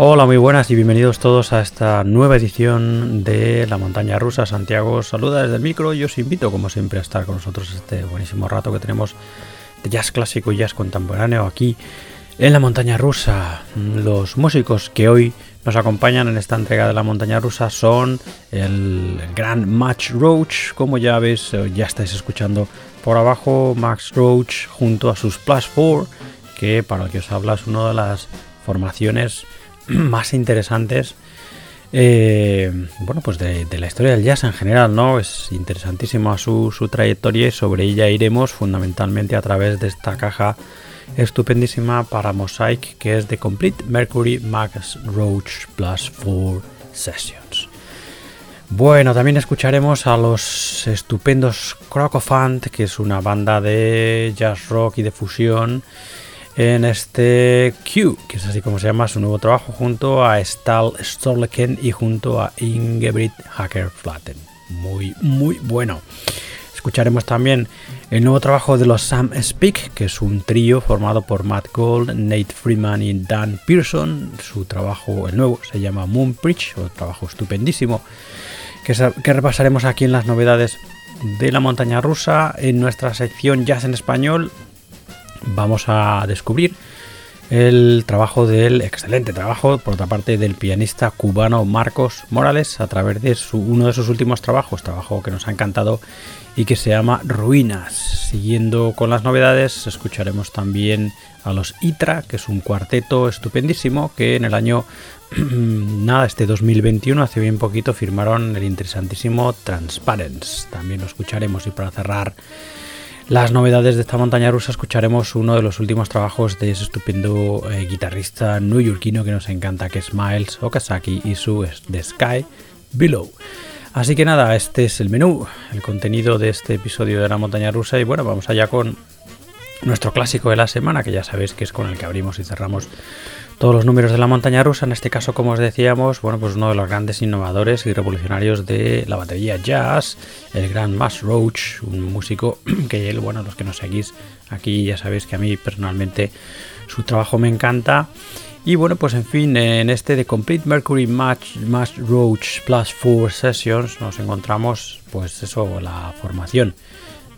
Hola, muy buenas y bienvenidos todos a esta nueva edición de La Montaña Rusa. Santiago saluda desde el micro y os invito, como siempre, a estar con nosotros este buenísimo rato que tenemos de jazz clásico y jazz contemporáneo aquí en La Montaña Rusa. Los músicos que hoy nos acompañan en esta entrega de La Montaña Rusa son el gran Max Roach, como ya veis, ya estáis escuchando por abajo, Max Roach junto a sus Plus 4, que para el que os habla es una de las formaciones más interesantes eh, bueno, pues de, la historia del jazz en general, ¿no? Es interesantísima su, su, trayectoria y sobre ella iremos fundamentalmente a través de esta caja estupendísima para Mosaic que es The Complete Mercury Max Roach Plus 4 Sessions. Bueno, también escucharemos a los estupendos Crocofant, que es una banda de jazz rock y de fusión en este Q, que es así como se llama su nuevo trabajo, junto a Stal Storleken y junto a Ingebrigt Hacker Flatten. Muy, muy bueno. Escucharemos también el nuevo trabajo de los Sam Speak, que es un trío formado por Matt Gold, Nate Freeman y Dan Pearson. Su trabajo, el nuevo, se llama Moon Preach, un trabajo estupendísimo que, que repasaremos aquí en las novedades de la montaña rusa en nuestra sección Jazz en Español vamos a descubrir el trabajo del excelente trabajo, por otra parte, del pianista cubano Marcos Morales a través de su, uno de sus últimos trabajos, trabajo que nos ha encantado y que se llama Ruinas. Siguiendo con las novedades, escucharemos también a los ITRA, que es un cuarteto estupendísimo que en el año nada, este 2021, hace bien poquito, firmaron el interesantísimo Transparence. También lo escucharemos y para cerrar las novedades de esta montaña rusa escucharemos uno de los últimos trabajos de ese estupendo eh, guitarrista neoyorquino que nos encanta, que es Miles Okazaki y su The Sky Below. Así que nada, este es el menú, el contenido de este episodio de la montaña rusa y bueno, vamos allá con nuestro clásico de la semana, que ya sabéis que es con el que abrimos y cerramos todos los números de la montaña rusa. En este caso, como os decíamos, bueno, pues uno de los grandes innovadores y revolucionarios de la batería jazz, el gran Max Roach, un músico que él, bueno, los que nos seguís aquí ya sabéis que a mí personalmente su trabajo me encanta. Y bueno, pues en fin, en este de Complete Mercury Match, Match Roach Plus 4 Sessions nos encontramos, pues eso, la formación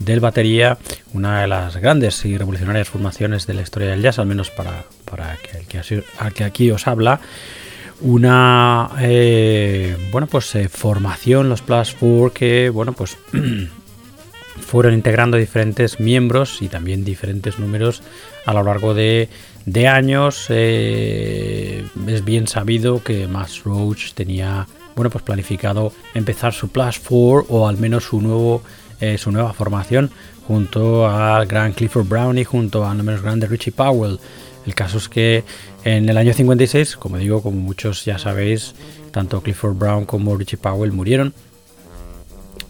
del batería, una de las grandes y revolucionarias formaciones de la historia del jazz, al menos para, para el que, que aquí os habla. Una eh, bueno pues eh, formación, los Plus 4, que bueno pues fueron integrando diferentes miembros y también diferentes números a lo largo de, años. Eh, es bien sabido que Max Roach tenía bueno pues planificado empezar su Plus 4 o al menos su nuevo su nueva formación junto al gran Clifford Brown y junto a no menos grande Richie Powell. El caso es que en el año 56, como digo, como muchos ya sabéis, tanto Clifford Brown como Richie Powell murieron.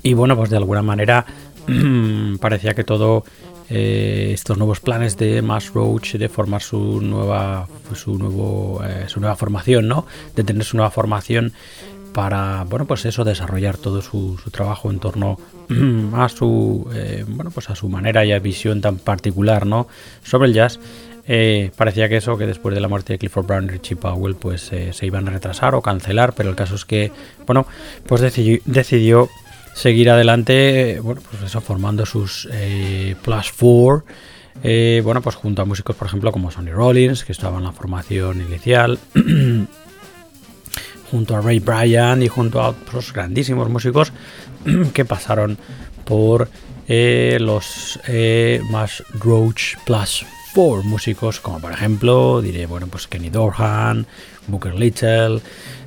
Y bueno, pues de alguna manera parecía que todo eh, estos nuevos planes de Mass Roach de formar su nueva su nuevo eh, su nueva formación, ¿no? De tener su nueva formación para bueno pues eso desarrollar todo su, trabajo en torno a su eh, bueno pues a su manera y a visión tan particular no sobre el jazz eh, parecía que eso que después de la muerte de Clifford Brown Richie Powell pues eh, se iban a retrasar o cancelar pero el caso es que bueno pues decidió, seguir adelante bueno pues eso formando sus plus four bueno pues junto a músicos por ejemplo como Sonny Rollins que estaba en la formación inicial junto a Ray Bryan y junto a otros grandísimos músicos que pasaron por eh, los eh, más Roach Plus 4 músicos, como por ejemplo, diré, bueno, pues Kenny Dorhan, Booker Little,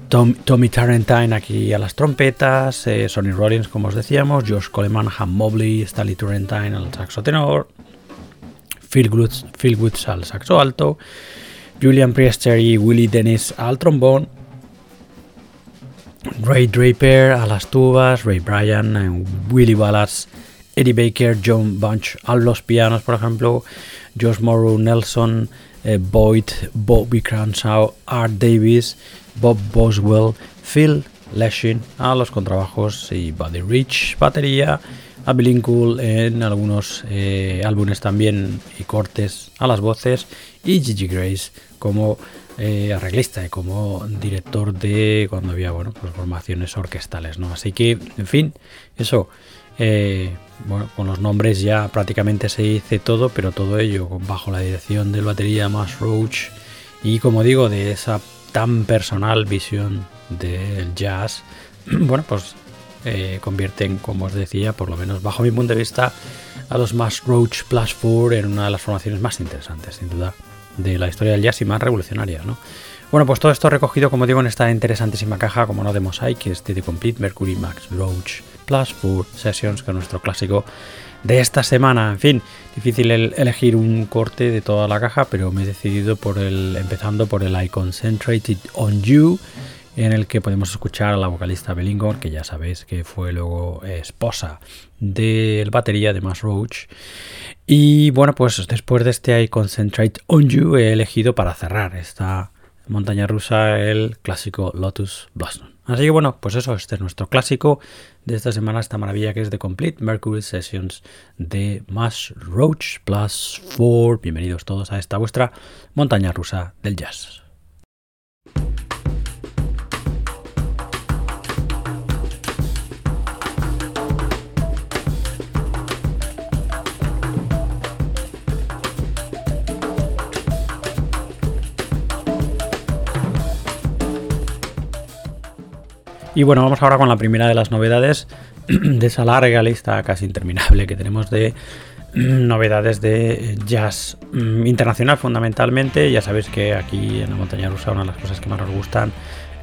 Tommy Tarentine aquí a las trompetas, eh, Sonny Rollins, como os decíamos, Josh Coleman, Ham Mobley, Stanley Turrentine al saxo tenor, Phil Woods, Phil Woods al saxo alto, Julian Priester y Willie Dennis al trombón, Ray Draper a las tubas, Ray Bryan, eh, Willie Wallace, Eddie Baker, John Bunch a los pianos, por ejemplo, Josh Morrow, Nelson, eh, Boyd, Bobby Cranshaw, Art Davis, Bob Boswell, Phil Leshin a los contrabajos y Buddy Rich, batería, a en algunos eh, álbumes también y cortes a las voces y Gigi Grace como eh, arreglista y como director de cuando había bueno pues formaciones orquestales no así que en fin eso bueno con los nombres ya prácticamente se dice todo pero todo ello bajo la dirección del batería más Roach y como digo de esa tan personal visión del jazz bueno pues eh, convierten como os decía por lo menos bajo mi punto de vista a los más Roach Plus 4 en una de las formaciones más interesantes sin duda de la historia del jazz y más revolucionaria, ¿no? Bueno, pues todo esto recogido, como digo, en esta interesantísima caja, como no de Mosaic, que es The Complete Mercury Max Roach Plus 4 Sessions, que es nuestro clásico de esta semana. En fin, difícil el elegir un corte de toda la caja, pero me he decidido por el, empezando por el I Concentrated on You, en el que podemos escuchar a la vocalista Bellingor, que ya sabéis que fue luego esposa del batería de Mass Roach. Y bueno, pues después de este I Concentrate on You he elegido para cerrar esta montaña rusa el clásico Lotus Blossom. Así que bueno, pues eso, este es nuestro clásico de esta semana, esta maravilla que es The Complete Mercury Sessions de Mass Roach Plus 4. Bienvenidos todos a esta vuestra montaña rusa del jazz. Y bueno, vamos ahora con la primera de las novedades de esa larga lista casi interminable que tenemos de novedades de jazz mm, internacional fundamentalmente. Ya sabéis que aquí en la montaña rusa una de las cosas que más nos gustan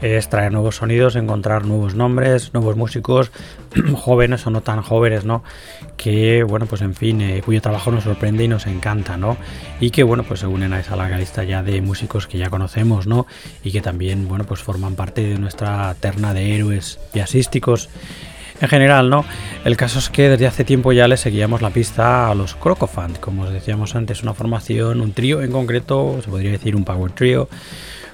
es traer nuevos sonidos, encontrar nuevos nombres, nuevos músicos, jóvenes o no tan jóvenes, ¿no? Que, bueno, pues en fin, eh, cuyo trabajo nos sorprende y nos encanta, ¿no? Y que, bueno, pues se unen a esa larga lista ya de músicos que ya conocemos, ¿no? Y que también, bueno, pues forman parte de nuestra terna de héroes jazzísticos en general, ¿no? El caso es que desde hace tiempo ya le seguíamos la pista a los Crocofant, como os decíamos antes, una formación, un trío en concreto, se podría decir un power trio,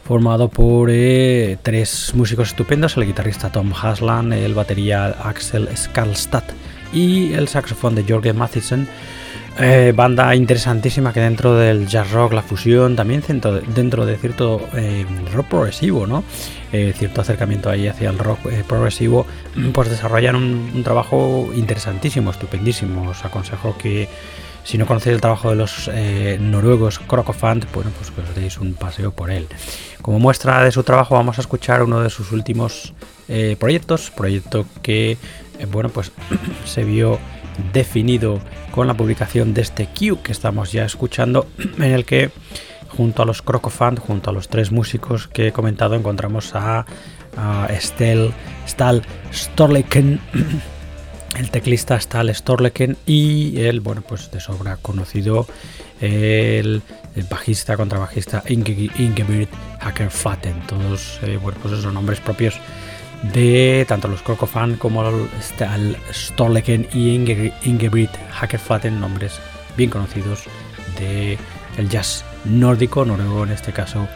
formado por eh, tres músicos estupendos, el guitarrista Tom Haslan, el batería Axel Skarlstad y el saxofón de Jorgen Mathisen. Eh, banda interesantísima que dentro del jazz rock, la fusión, también dentro de, cierto eh, rock progresivo, ¿no? Cierto acercamiento ahí hacia el rock progresivo, pues desarrollan un, trabajo interesantísimo, estupendísimo. Os aconsejo que si no conocéis el trabajo de los eh, noruegos Crocofant, bueno, pues que os deis un paseo por él. Como muestra de su trabajo vamos a escuchar uno de sus últimos eh, proyectos, proyecto que, eh, bueno, pues se vio definido con la publicación de este Q que estamos ya escuchando, en el que junto a los Crocofant, junto a los tres músicos que he comentado, encontramos a, a Stal Storleken, el teclista Stal Storleken y el, bueno, pues de sobra conocido, el, el bajista, contrabajista Inge, Ingeborg Hackerfaten, todos, eh, bueno, pues esos nombres propios de tanto los Crocofan como el Stal Storleken y Inge, Hackerfaten, nombres bien conocidos de el jazz nórdico, noruego en este caso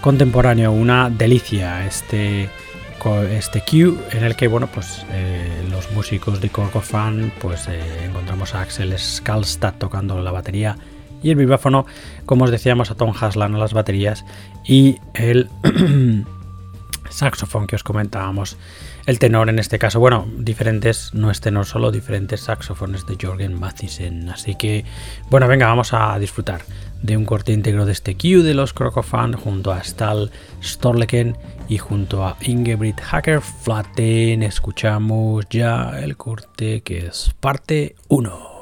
contemporáneo, una delicia este este Q en el que bueno pues eh, los músicos de Corcofan pues eh, encontramos a Axel Skalstad tocando la batería y el vibráfono como os decíamos a Tom Haslan a las baterías y el saxofón que os comentábamos. El tenor en este caso bueno diferentes no es tenor solo diferentes saxofones de Jorgen Mathisen. Así que bueno venga vamos a disfrutar de un corte íntegro de este Q de los Crocofan junto a Stal Storleken y junto a Ingeborg Hacker Flatten escuchamos ya el corte que es parte 1.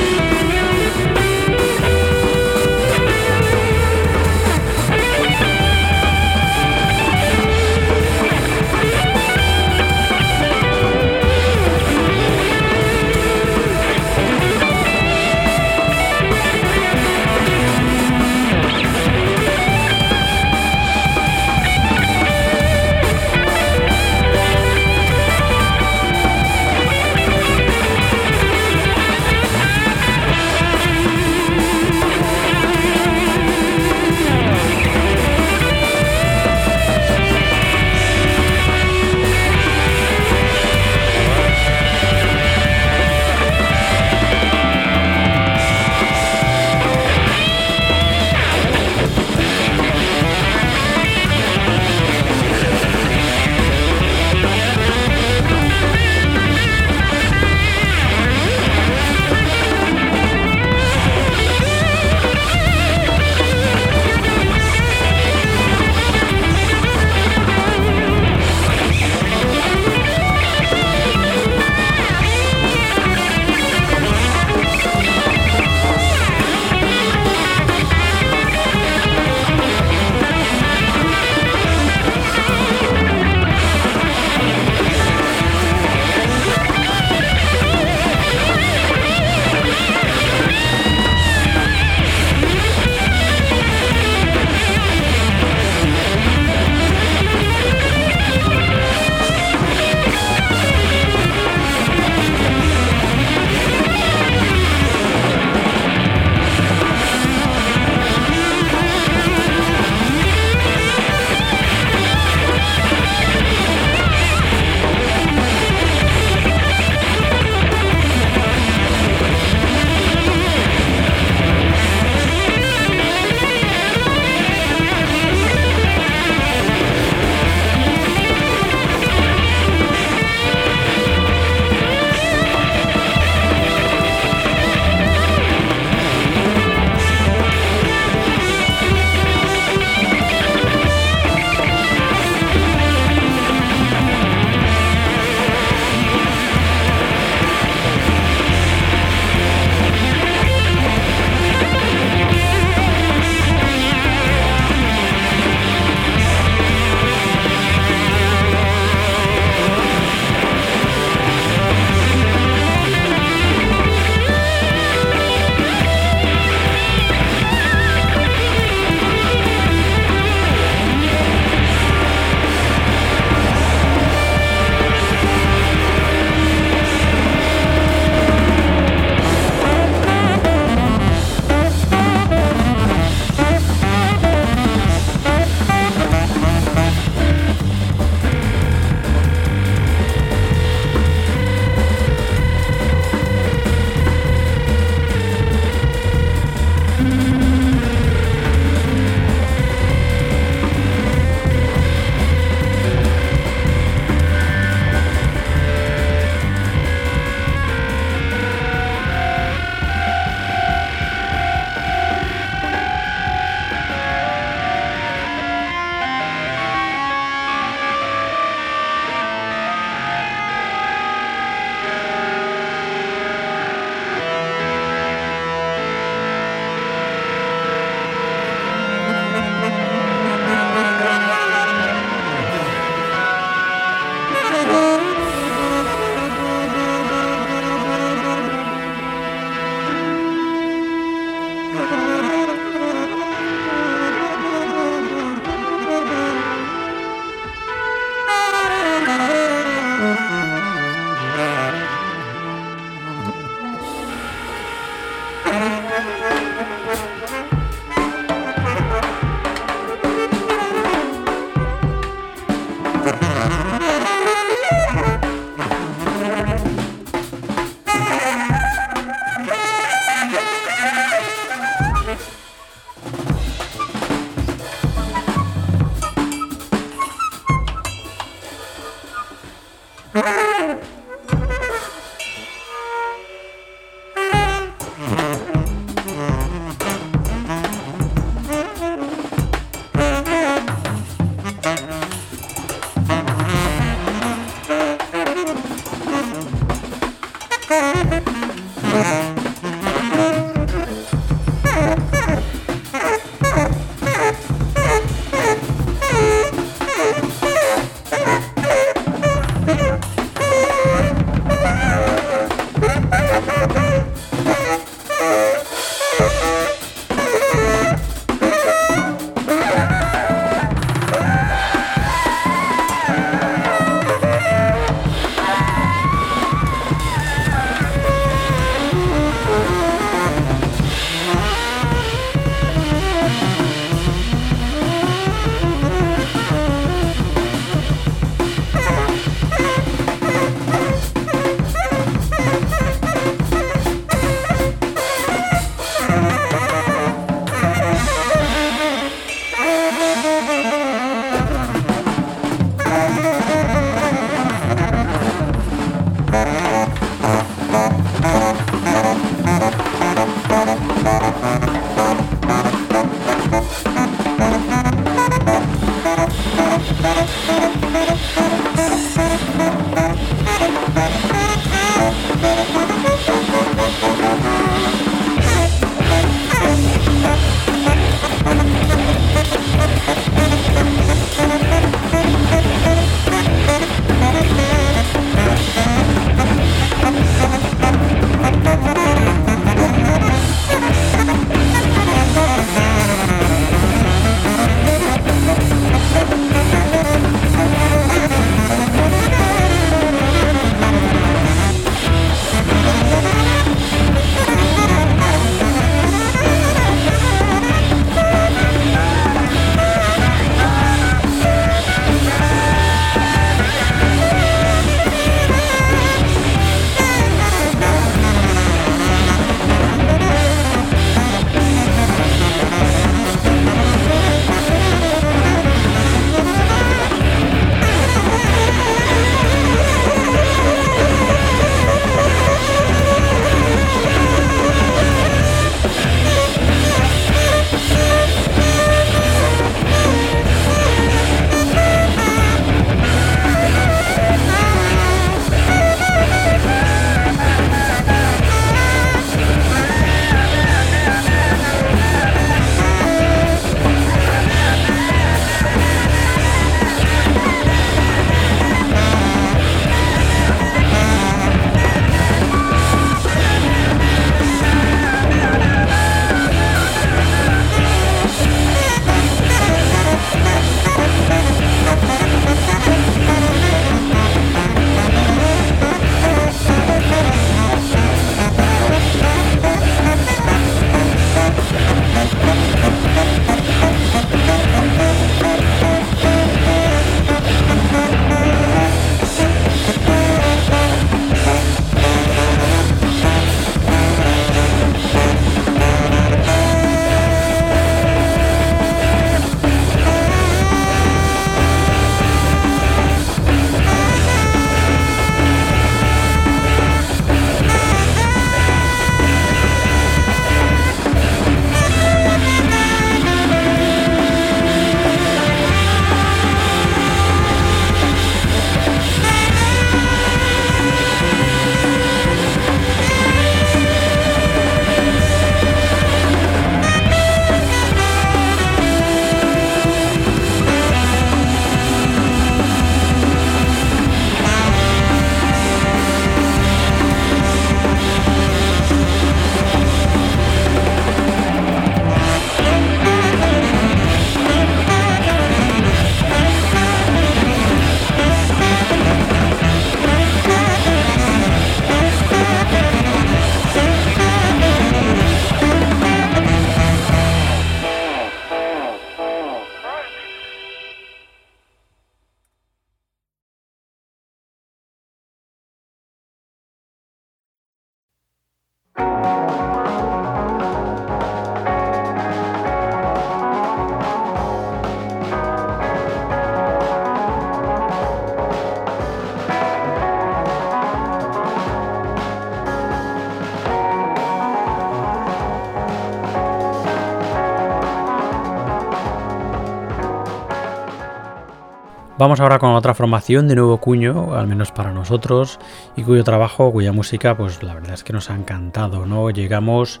Vamos ahora con otra formación de nuevo cuño, al menos para nosotros, y cuyo trabajo, cuya música, pues la verdad es que nos ha encantado, ¿no? Llegamos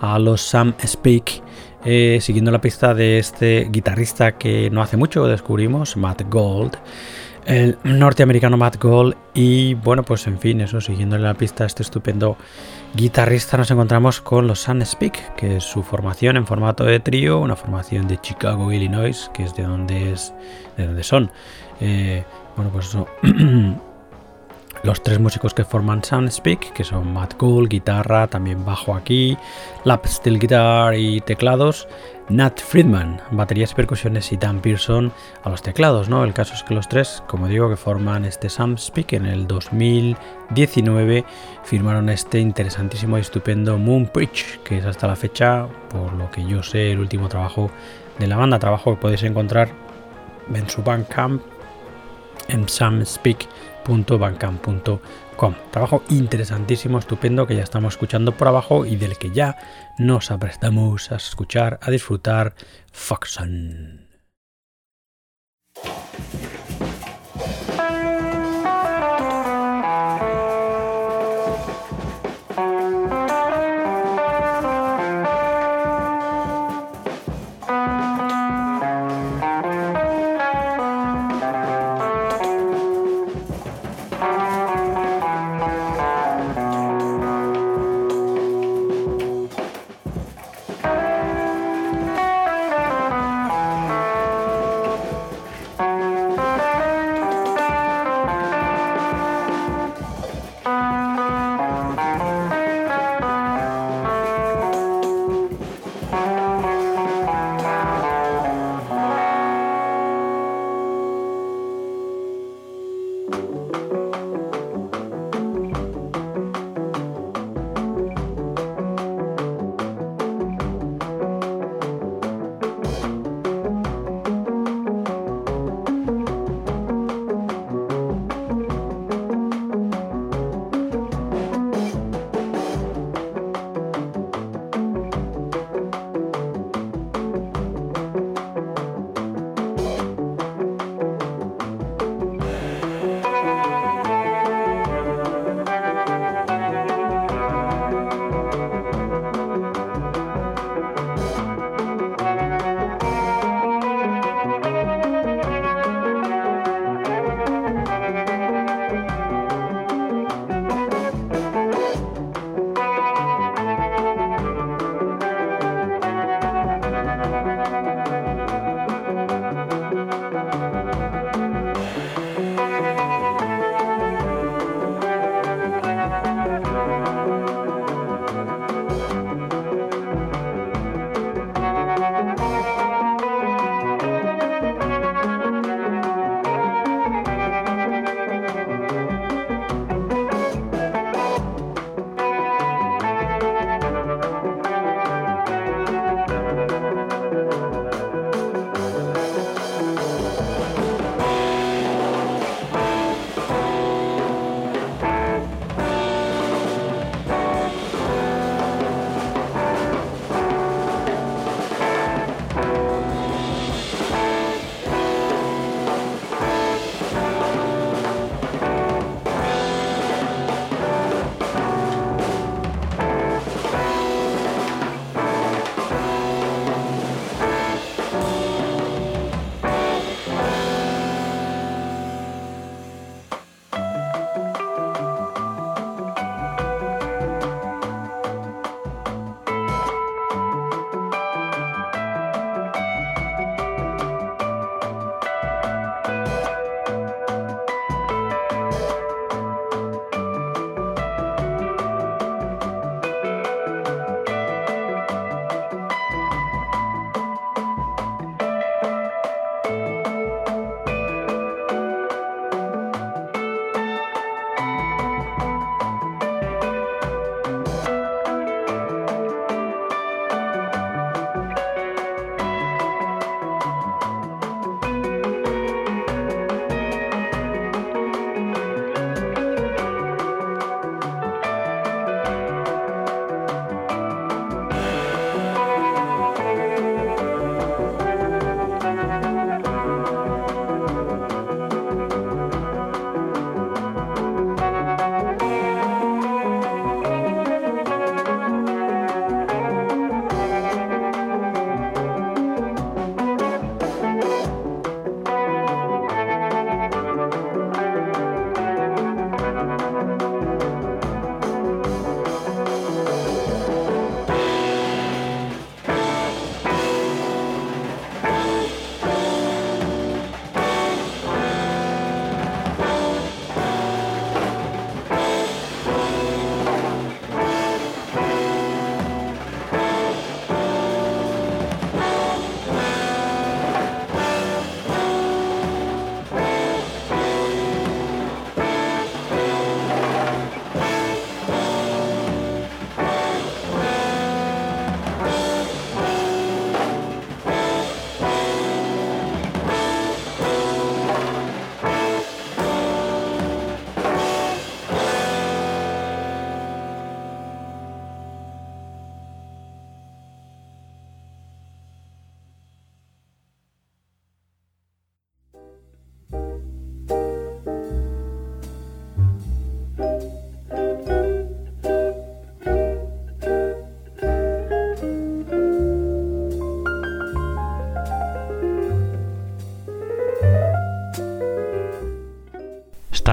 a los Sam Speak, eh, siguiendo la pista de este guitarrista que no hace mucho descubrimos, Matt Gold el norteamericano Matt Gold y bueno pues en fin eso siguiéndole la pista este estupendo guitarrista nos encontramos con los Sun Speak que es su formación en formato de trío una formación de Chicago Illinois que es de donde es de donde son. Eh, bueno pues eso los tres músicos que forman Soundspeak, que son Matt Gould, guitarra, también bajo aquí, lap steel guitar y teclados, Nat Friedman, baterías y percusiones y Dan Pearson a los teclados, ¿no? El caso es que los tres, como digo, que forman este Soundspeak en el 2019 firmaron este interesantísimo y estupendo Moon Preach, que es hasta la fecha, por lo que yo sé, el último trabajo de la banda, trabajo que podéis encontrar en su Bandcamp en samspeak.bandcamp.com. Trabajo interesantísimo, estupendo que ya estamos escuchando por abajo y del que ya nos aprestamos a escuchar, a disfrutar Foxon.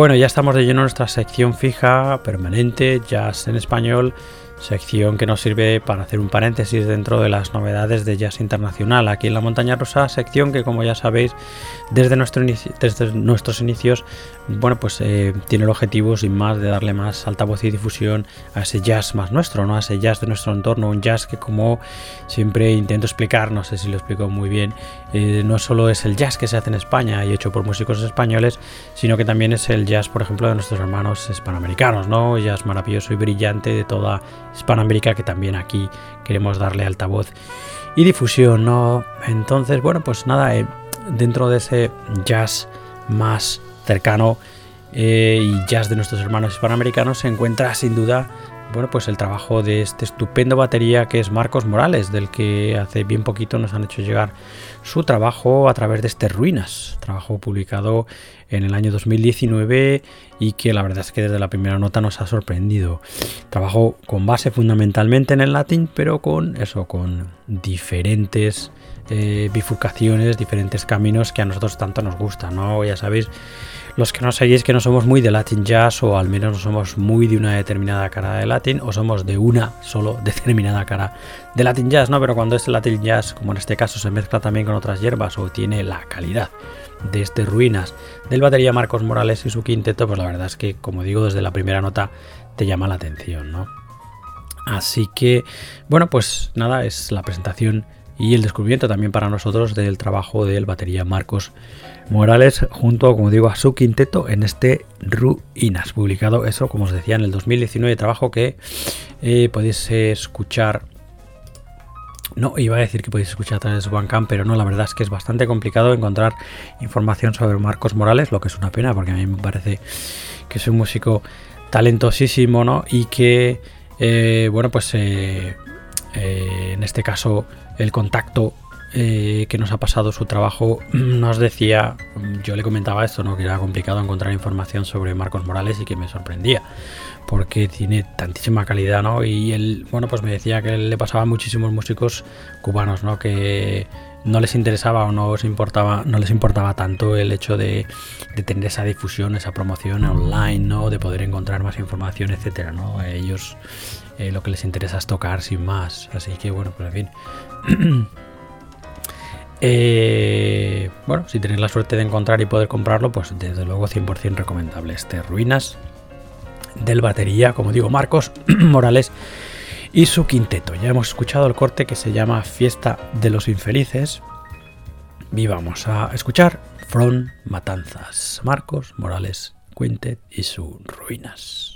Bueno, ya estamos de lleno en nuestra sección fija, permanente, jazz en español, sección que nos sirve para hacer un paréntesis dentro de las novedades de jazz internacional aquí en la montaña rosa, sección que como ya sabéis desde, nuestro desde nuestros inicios, bueno pues eh, tiene el objetivo sin más de darle más altavoz y difusión a ese jazz más nuestro, ¿no? a ese jazz de nuestro entorno, un jazz que como siempre intento explicar, no sé si lo explico muy bien, eh, no solo es el jazz que se hace en España y hecho por músicos españoles, sino que también es el jazz, por ejemplo, de nuestros hermanos hispanoamericanos, ¿no? Jazz maravilloso y brillante de toda Hispanoamérica que también aquí queremos darle altavoz y difusión, ¿no? Entonces, bueno, pues nada, eh, dentro de ese jazz más cercano eh, y jazz de nuestros hermanos hispanoamericanos se encuentra sin duda bueno, pues el trabajo de este estupendo batería que es Marcos Morales, del que hace bien poquito nos han hecho llegar su trabajo a través de este Ruinas, trabajo publicado en el año 2019 y que la verdad es que desde la primera nota nos ha sorprendido. Trabajo con base fundamentalmente en el latín, pero con eso, con diferentes eh, bifurcaciones, diferentes caminos que a nosotros tanto nos gustan, ¿no? Ya sabéis los que no seguís que no somos muy de Latin Jazz o al menos no somos muy de una determinada cara de Latin o somos de una solo determinada cara de Latin Jazz, ¿no? Pero cuando este Latin Jazz, como en este caso, se mezcla también con otras hierbas o tiene la calidad de este Ruinas del batería Marcos Morales y su quinteto, pues la verdad es que, como digo, desde la primera nota te llama la atención, ¿no? Así que, bueno, pues nada, es la presentación y el descubrimiento también para nosotros del trabajo del batería Marcos Morales junto, como digo, a su quinteto en este Ruinas, publicado eso, como os decía, en el 2019, trabajo que eh, podéis escuchar no, iba a decir que podéis escuchar a través de Bandcamp, pero no, la verdad es que es bastante complicado encontrar información sobre Marcos Morales, lo que es una pena, porque a mí me parece que es un músico talentosísimo, ¿no? Y que, eh, bueno, pues eh, en este caso el contacto eh, que nos ha pasado su trabajo nos decía, yo le comentaba esto, ¿no? que era complicado encontrar información sobre Marcos Morales y que me sorprendía, porque tiene tantísima calidad, ¿no? Y él, bueno, pues me decía que le pasaba a muchísimos músicos cubanos, ¿no? Que no les interesaba o no les importaba, no les importaba tanto el hecho de, tener esa difusión, esa promoción online, ¿no? De poder encontrar más información, etcétera, ¿no? A ellos eh, lo que les interesa es tocar sin más. Así que bueno, pues en fin. Eh, bueno, si tenéis la suerte de encontrar y poder comprarlo, pues desde luego 100% recomendable. Este Ruinas del batería, como digo, Marcos Morales y su quinteto. Ya hemos escuchado el corte que se llama Fiesta de los Infelices. Y vamos a escuchar From Matanzas, Marcos Morales Quintet y su Ruinas.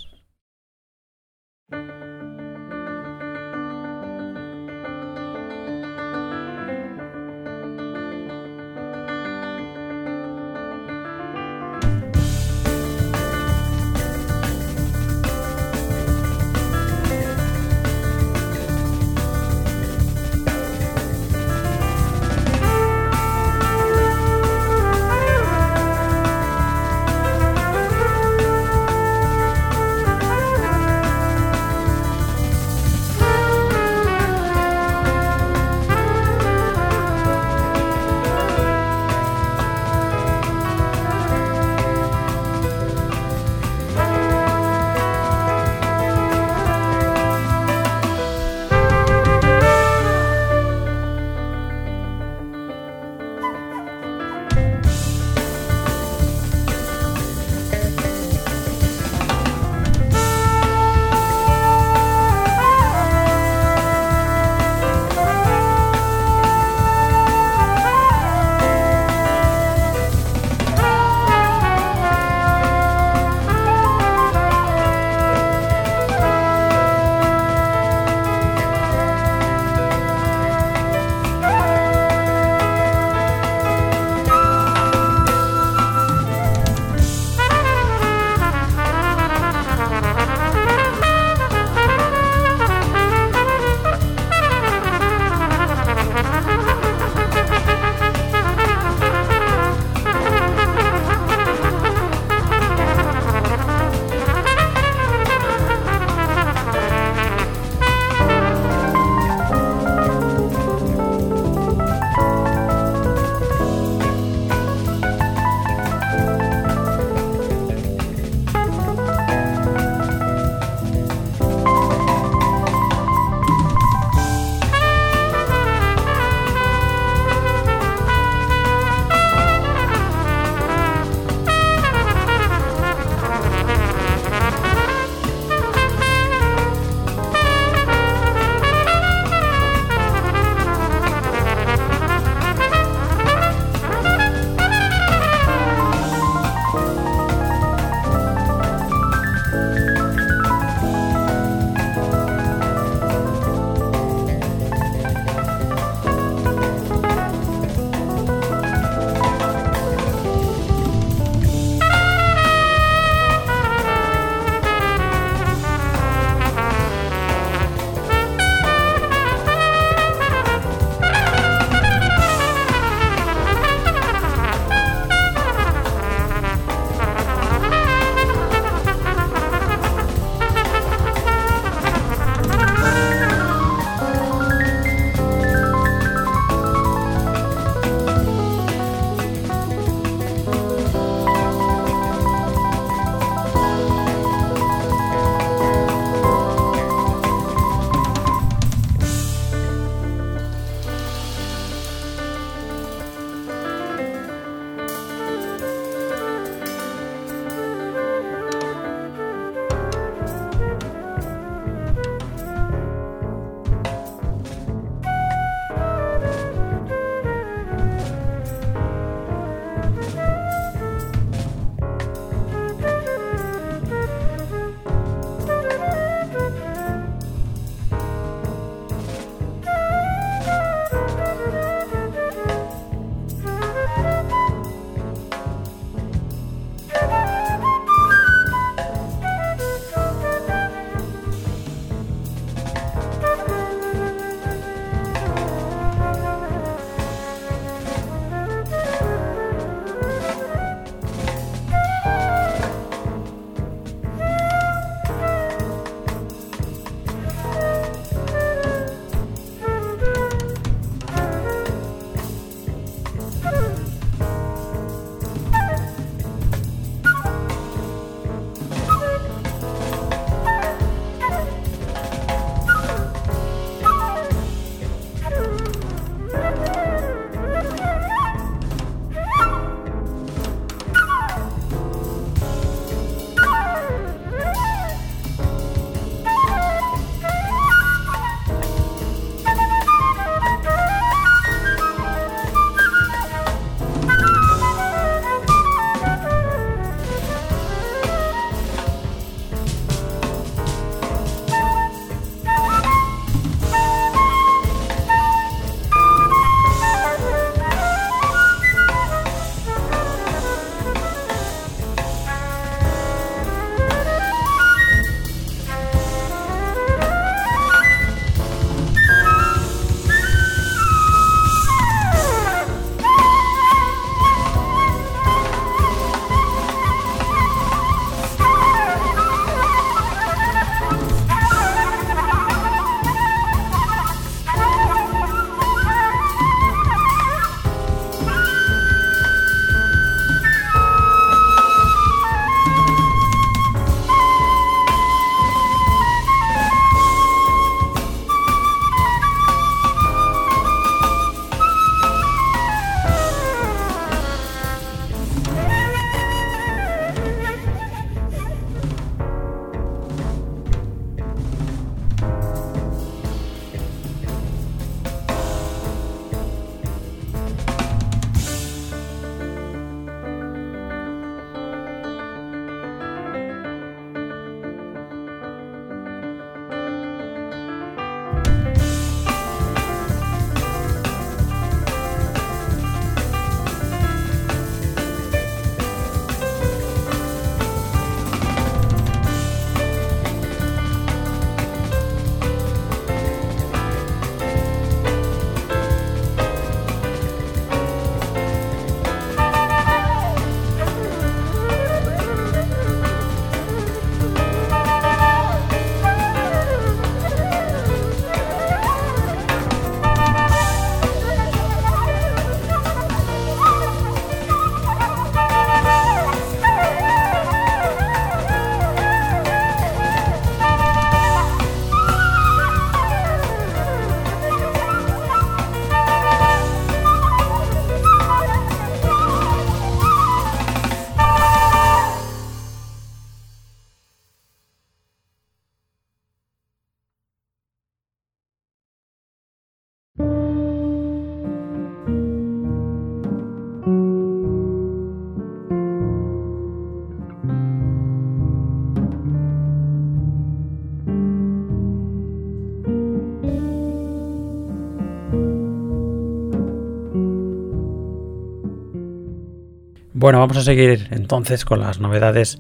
Bueno, vamos a seguir entonces con las novedades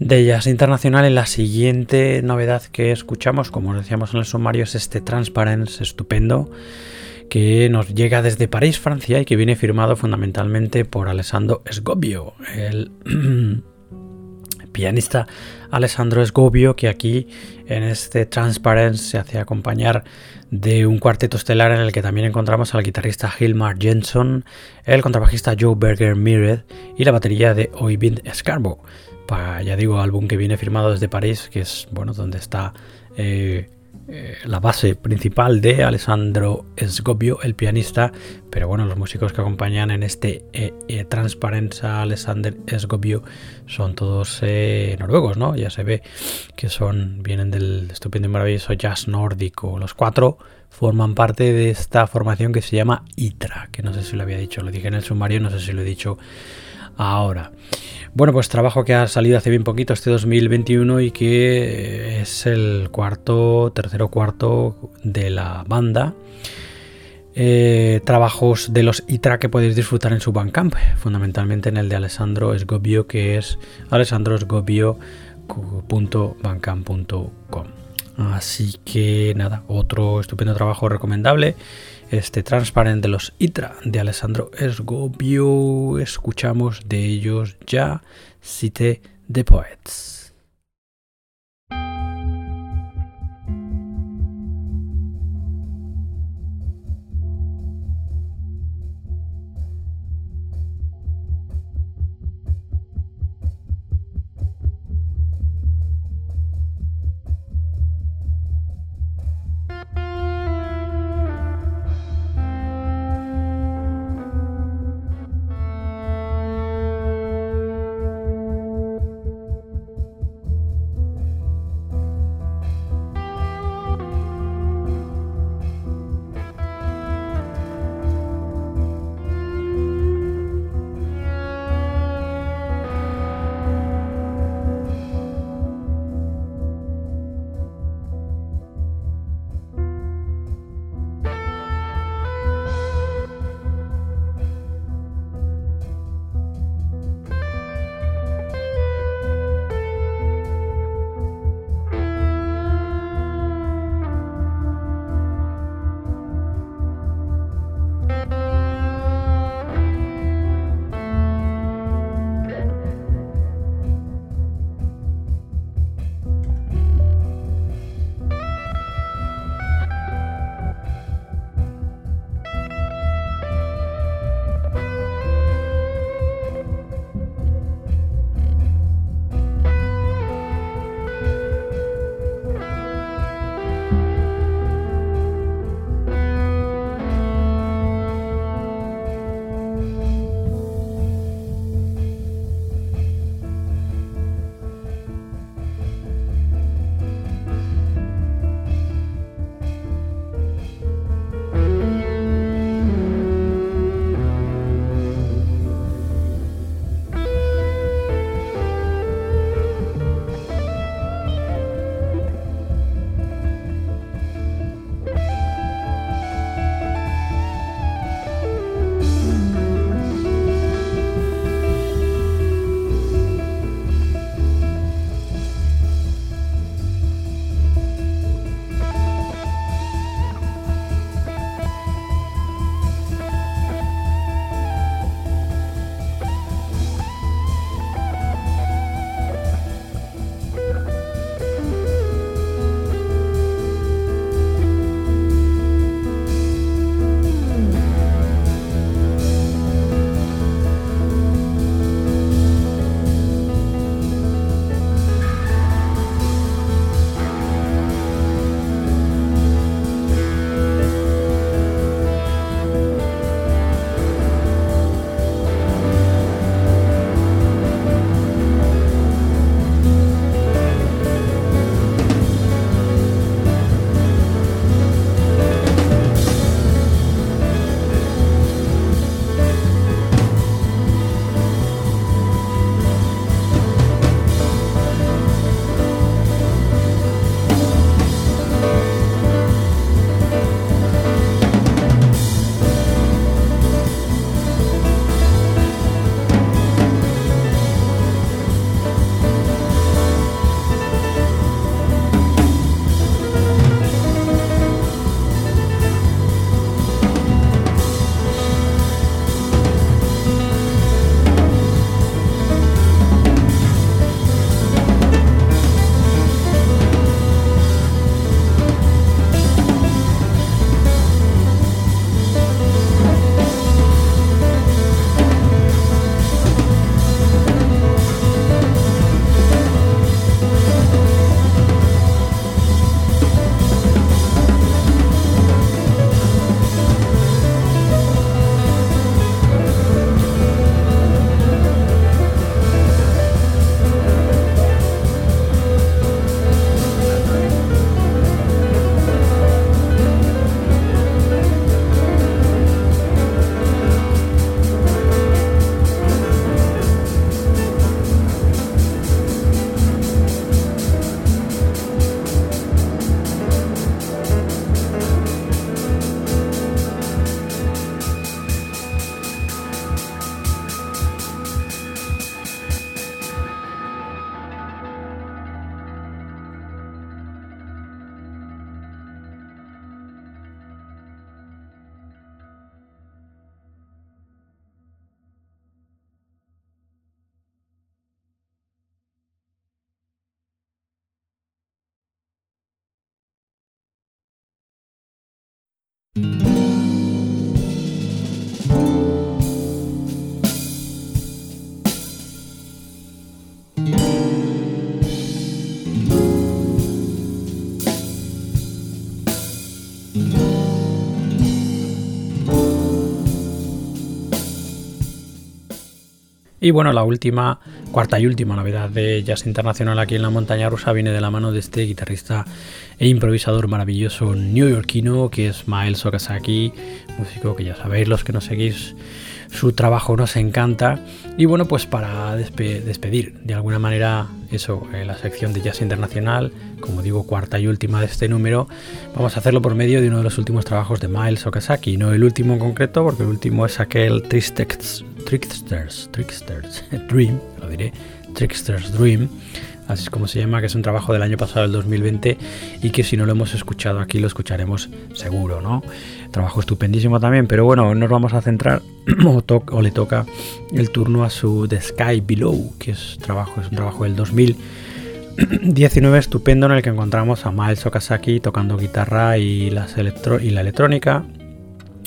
de Jazz Internacional. Y la siguiente novedad que escuchamos, como os decíamos en el sumario, es este Transparence estupendo que nos llega desde París, Francia, y que viene firmado fundamentalmente por Alessandro Sgobbio, pianista Alessandro Sgobbio, que aquí en este Transparence se hace acompañar de un cuarteto estelar en el que también encontramos al guitarrista Hilmar Jensen, el contrabajista Joe Berger Mired y la batería de Oyvind Scarbo. ya digo, álbum que viene firmado desde París, que es bueno donde está eh, eh, la base principal de Alessandro Sgobbio, el pianista, pero bueno, los músicos que acompañan en este eh, eh a Alessandro Sgobbio son todos eh, noruegos, ¿no? Ya se ve que son vienen del estupendo y maravilloso jazz nórdico. Los cuatro forman parte de esta formación que se llama ITRA, que no sé si lo había dicho, lo dije en el sumario, no sé si lo he dicho ahora. Bueno, pues trabajo que ha salido hace bien poquito este 2021 y que es el cuarto, tercero cuarto de la banda. Eh, trabajos de los ITRA que podéis disfrutar en su Bandcamp, fundamentalmente en el de Alessandro Sgobbio, que es alessandrosgobbio.bandcamp.com. Así que nada, otro estupendo trabajo recomendable este Transparent de los ITRA de Alessandro Esgobio. Escuchamos de ellos ya Cité de Poets. Y bueno, la última, cuarta y última novedad de Jazz Internacional aquí en la montaña rusa viene de la mano de este guitarrista e improvisador maravilloso neoyorquino que es Miles Okazaki, músico que ya sabéis los que nos seguís su trabajo nos encanta. Y bueno, pues para despedir de alguna manera eso, eh, la sección de Jazz Internacional, como digo, cuarta y última de este número, vamos a hacerlo por medio de uno de los últimos trabajos de Miles Okazaki. No el último en concreto, porque el último es aquel Tricksters, Tricksters, Tricksters Dream, lo diré, Tricksters Dream así es como se llama, que es un trabajo del año pasado, el 2020, y que si no lo hemos escuchado aquí, lo escucharemos seguro, ¿no? Trabajo estupendísimo también, pero bueno, nos vamos a centrar, o, le toca el turno a su The Sky Below, que es, trabajo, es un trabajo del 2019 estupendo en el que encontramos a Miles Okazaki tocando guitarra y, y la electrónica,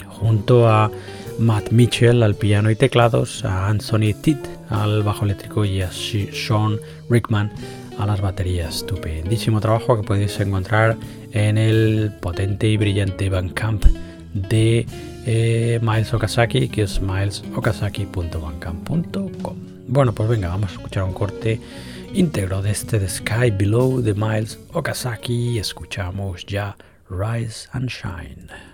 junto a Matt Mitchell al piano y teclados, a Anthony Titt al bajo eléctrico y a Sean Rickman a las baterías. Estupendísimo trabajo que podéis encontrar en el potente y brillante Bandcamp de eh, Miles Okazaki, que es milesokazaki.bandcamp.com. Bueno, pues venga, vamos a escuchar un corte íntegro de este The Sky Below de Miles Okazaki. Escuchamos ya Rise and Shine.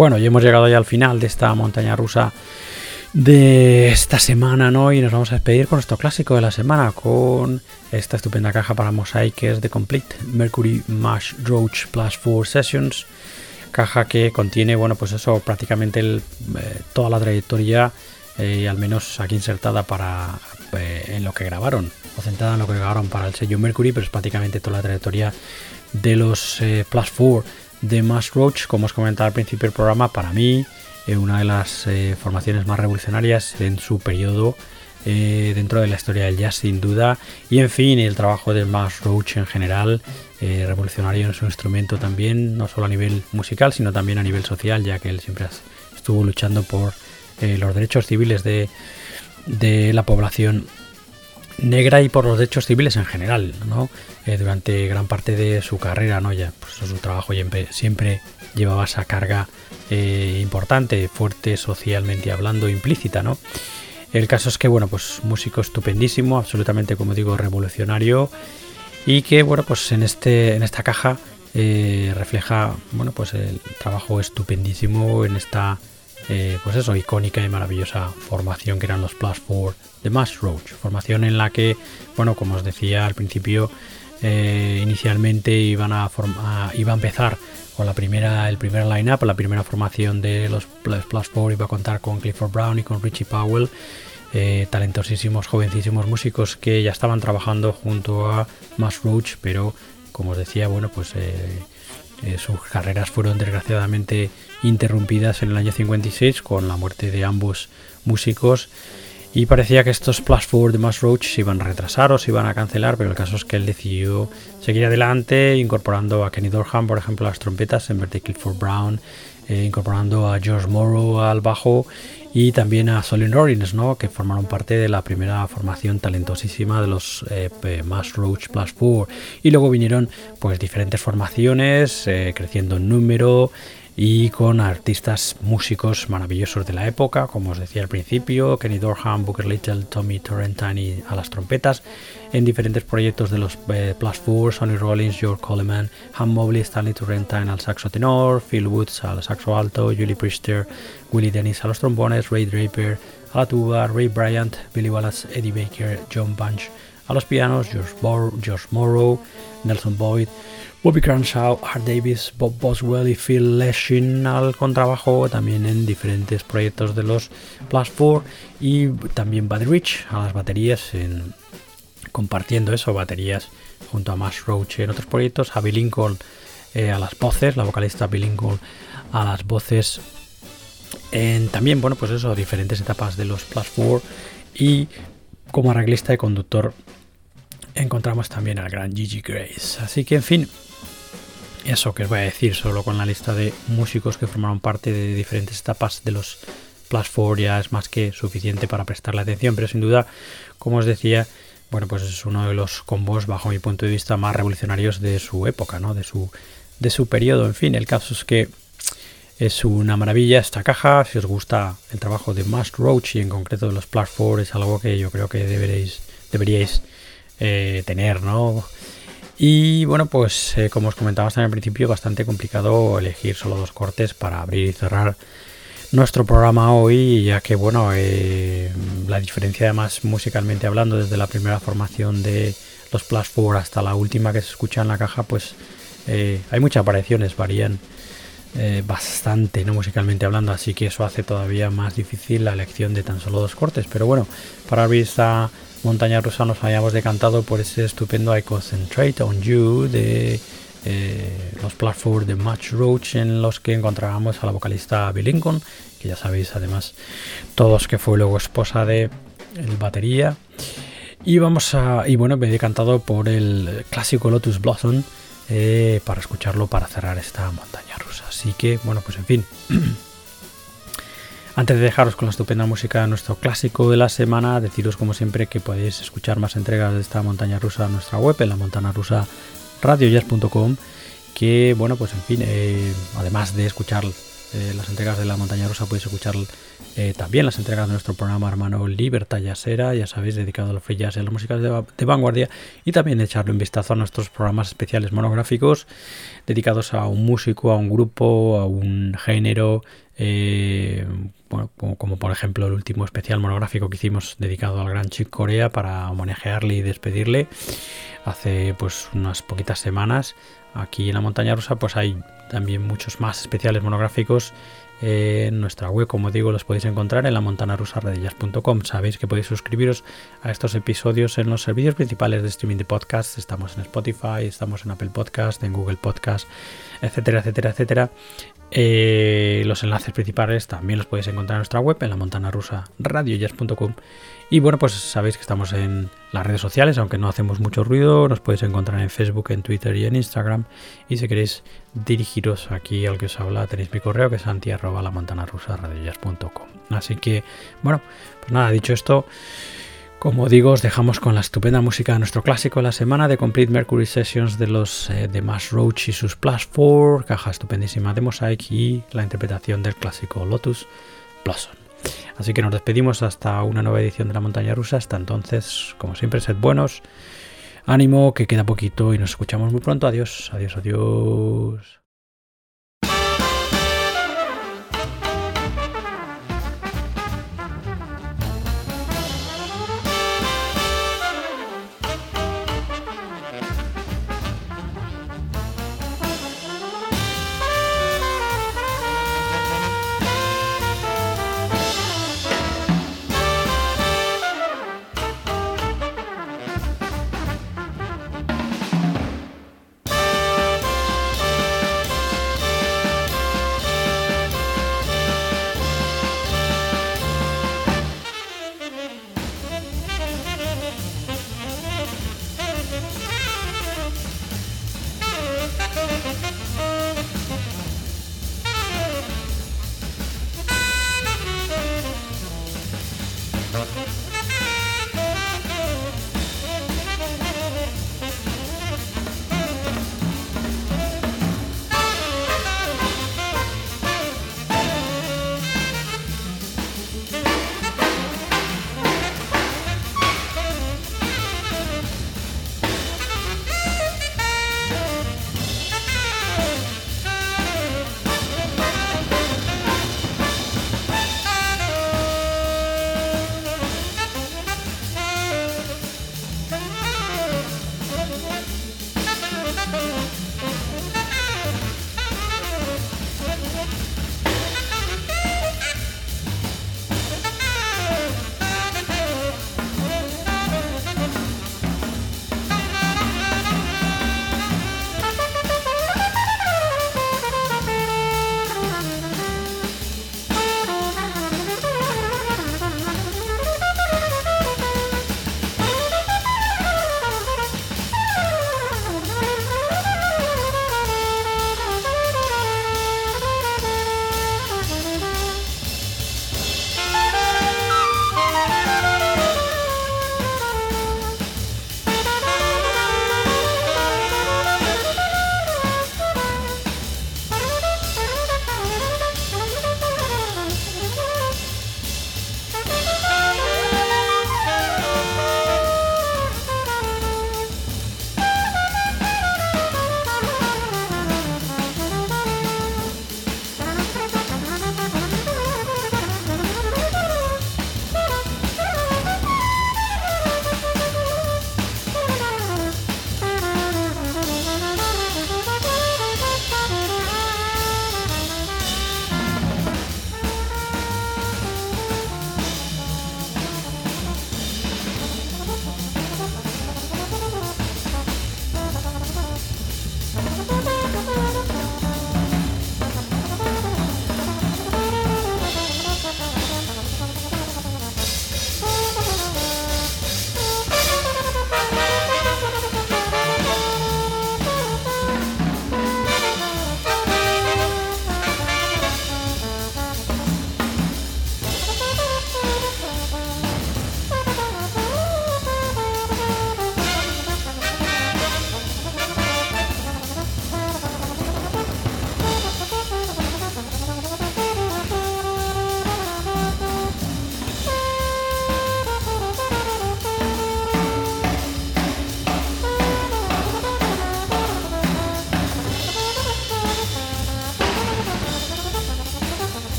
Bueno, ya hemos llegado ya al final de esta montaña rusa de esta semana, ¿no? Y nos vamos a despedir con nuestro clásico de la semana, con esta estupenda caja para Mosaic que es The Complete Mercury Mash Roach Plus 4 Sessions. Caja que contiene, bueno, pues eso, prácticamente eh, toda la trayectoria, eh, al menos aquí insertada para eh, en lo que grabaron, o centrada en lo que grabaron para el sello Mercury, pero es prácticamente toda la trayectoria de los Plus 4 de Mash Roach, como os comentaba al principio del programa, para mí eh, una de las eh, formaciones más revolucionarias en su periodo eh, dentro de la historia del jazz sin duda. Y en fin el trabajo de Mash Roach en general revolucionario en su instrumento también no solo a nivel musical sino también a nivel social ya que él siempre estuvo luchando por los derechos civiles de, de la población negra y por los derechos civiles en general, ¿no? Eh, durante gran parte de su carrera, ¿no? Ya, pues su trabajo siempre, llevaba esa carga eh, importante, fuerte socialmente hablando, implícita, ¿no? El caso es que, bueno, pues músico estupendísimo, absolutamente, como digo, revolucionario y que, bueno, pues en, este, en esta caja eh, refleja, bueno, pues el trabajo estupendísimo en esta eh, pues eso, icónica y maravillosa formación que eran los Plus 4 de Mash Roach. Formación en la que, bueno, como os decía al principio, eh, inicialmente iban a, iba a empezar con la primera, el primer line-up, la primera formación de los Plus 4 iba a contar con Clifford Brown y con Richie Powell. Eh, talentosísimos, jovencísimos músicos que ya estaban trabajando junto a Mash Roach, pero como os decía, bueno, pues sus carreras fueron desgraciadamente interrumpidas en el año 56 con la muerte de ambos músicos y parecía que estos Plus 4 de Mass Roach se iban a retrasar o se iban a cancelar, pero el caso es que él decidió seguir adelante incorporando a Kenny Dorham, por ejemplo, a las trompetas en vez de Clifford Brown, eh, incorporando a George Morrow al bajo y también a Solin Rollins, ¿no? que formaron parte de la primera formación talentosísima de los eh, Mass Roach Plus 4. Y luego vinieron pues diferentes formaciones, eh, creciendo en número y con artistas músicos maravillosos de la época, como os decía al principio, Kenny Dorham, Booker Little, Tommy Torrentine a las trompetas, en diferentes proyectos de los eh, Plus Four, Sonny Rollins, George Coleman, Ham Mobley, Stanley Torrentine al saxo tenor, Phil Woods al saxo alto, Julie Priester, Willie Dennis a los trombones, Ray Draper a la tuba, Ray Bryant, Billy Wallace, Eddie Baker, John Bunch a los pianos, George, George Morrow, Nelson Boyd, Bobby Cranshaw, Art Davis, Bob Boswell y Phil Leshin al contrabajo, también en diferentes proyectos de los Plus 4 y también Buddy Rich a las baterías, en, compartiendo eso, baterías junto a Mash Roach en otros proyectos, a Bill Lincoln eh, a las voces, la vocalista Bill Lincoln a las voces en también, bueno, pues eso, diferentes etapas de los Plus 4 y como arreglista y conductor encontramos también al gran Gigi Grace. Así que, en fin, eso que os voy a decir solo con la lista de músicos que formaron parte de diferentes etapas de los Plus 4 ya es más que suficiente para prestarle atención, pero sin duda, como os decía, bueno, pues es uno de los combos, bajo mi punto de vista, más revolucionarios de su época, ¿no? De su, de su periodo. En fin, el caso es que es una maravilla esta caja. Si os gusta el trabajo de Must Roach y en concreto de los 4, es algo que yo creo que deberéis, deberíais eh, tener, ¿no? Y bueno, pues eh, como os comentaba también al principio, bastante complicado elegir solo dos cortes para abrir y cerrar nuestro programa hoy, ya que bueno, eh, la diferencia además musicalmente hablando, desde la primera formación de los Plus 4 hasta la última que se escucha en la caja, pues eh, hay muchas variaciones, varían bastante, ¿no? musicalmente hablando, así que eso hace todavía más difícil la elección de tan solo dos cortes. Pero bueno, para abrir esta montaña rusa nos hayamos decantado por ese estupendo I Concentrate on You de eh, los platforms de Match Roach en los que encontrábamos a la vocalista Bill Lincoln, que ya sabéis además todos que fue luego esposa de el batería. Y vamos a. Y bueno, me he decantado por el clásico Lotus Blossom eh, para escucharlo para cerrar esta montaña rusa. Así que, bueno, pues en fin. Antes de dejaros con la estupenda música de nuestro clásico de la semana, deciros como siempre que podéis escuchar más entregas de esta montaña rusa en nuestra web, en la montana rusa que bueno, pues en fin, eh, además de escuchar eh, las entregas de la montaña rusa podéis escuchar eh, también las entregas de nuestro programa hermano Libertad Jazzera, ya sabéis, dedicado a los free jazz y a las músicas de, de vanguardia, y también echarle un vistazo a nuestros programas especiales monográficos dedicados a un músico, a un grupo, a un género, eh, bueno, como, por ejemplo el último especial monográfico que hicimos dedicado al gran Chick Corea para homenajearle y despedirle hace pues unas poquitas semanas. Aquí en la montaña rusa pues hay también muchos más especiales monográficos en nuestra web, como digo, los podéis encontrar en la montanarusarredillas.com. Sabéis que podéis suscribiros a estos episodios en los servicios principales de streaming de podcast. Estamos en Spotify, estamos en Apple Podcast, en Google Podcast, etcétera, etcétera, etcétera. Eh, los enlaces principales también los podéis encontrar en nuestra web, en la montanarusaradiojazz.com. Y bueno, pues sabéis que estamos en las redes sociales, aunque no hacemos mucho ruido, nos podéis encontrar en Facebook, en Twitter y en Instagram. Y si queréis dirigiros aquí al que os habla, tenéis mi correo que es anti.lamontanarusaradiojazz.com. Así que, bueno, pues nada, dicho esto, como digo, os dejamos con la estupenda música de nuestro clásico de la semana de Complete Mercury Sessions de los eh, de Mass Roach y sus Plus 4, caja estupendísima de Mosaic y la interpretación del clásico Lotus Blossom. Así que nos despedimos hasta una nueva edición de la montaña rusa. Hasta entonces, como siempre, sed buenos. Ánimo, que queda poquito y nos escuchamos muy pronto. Adiós, adiós, adiós.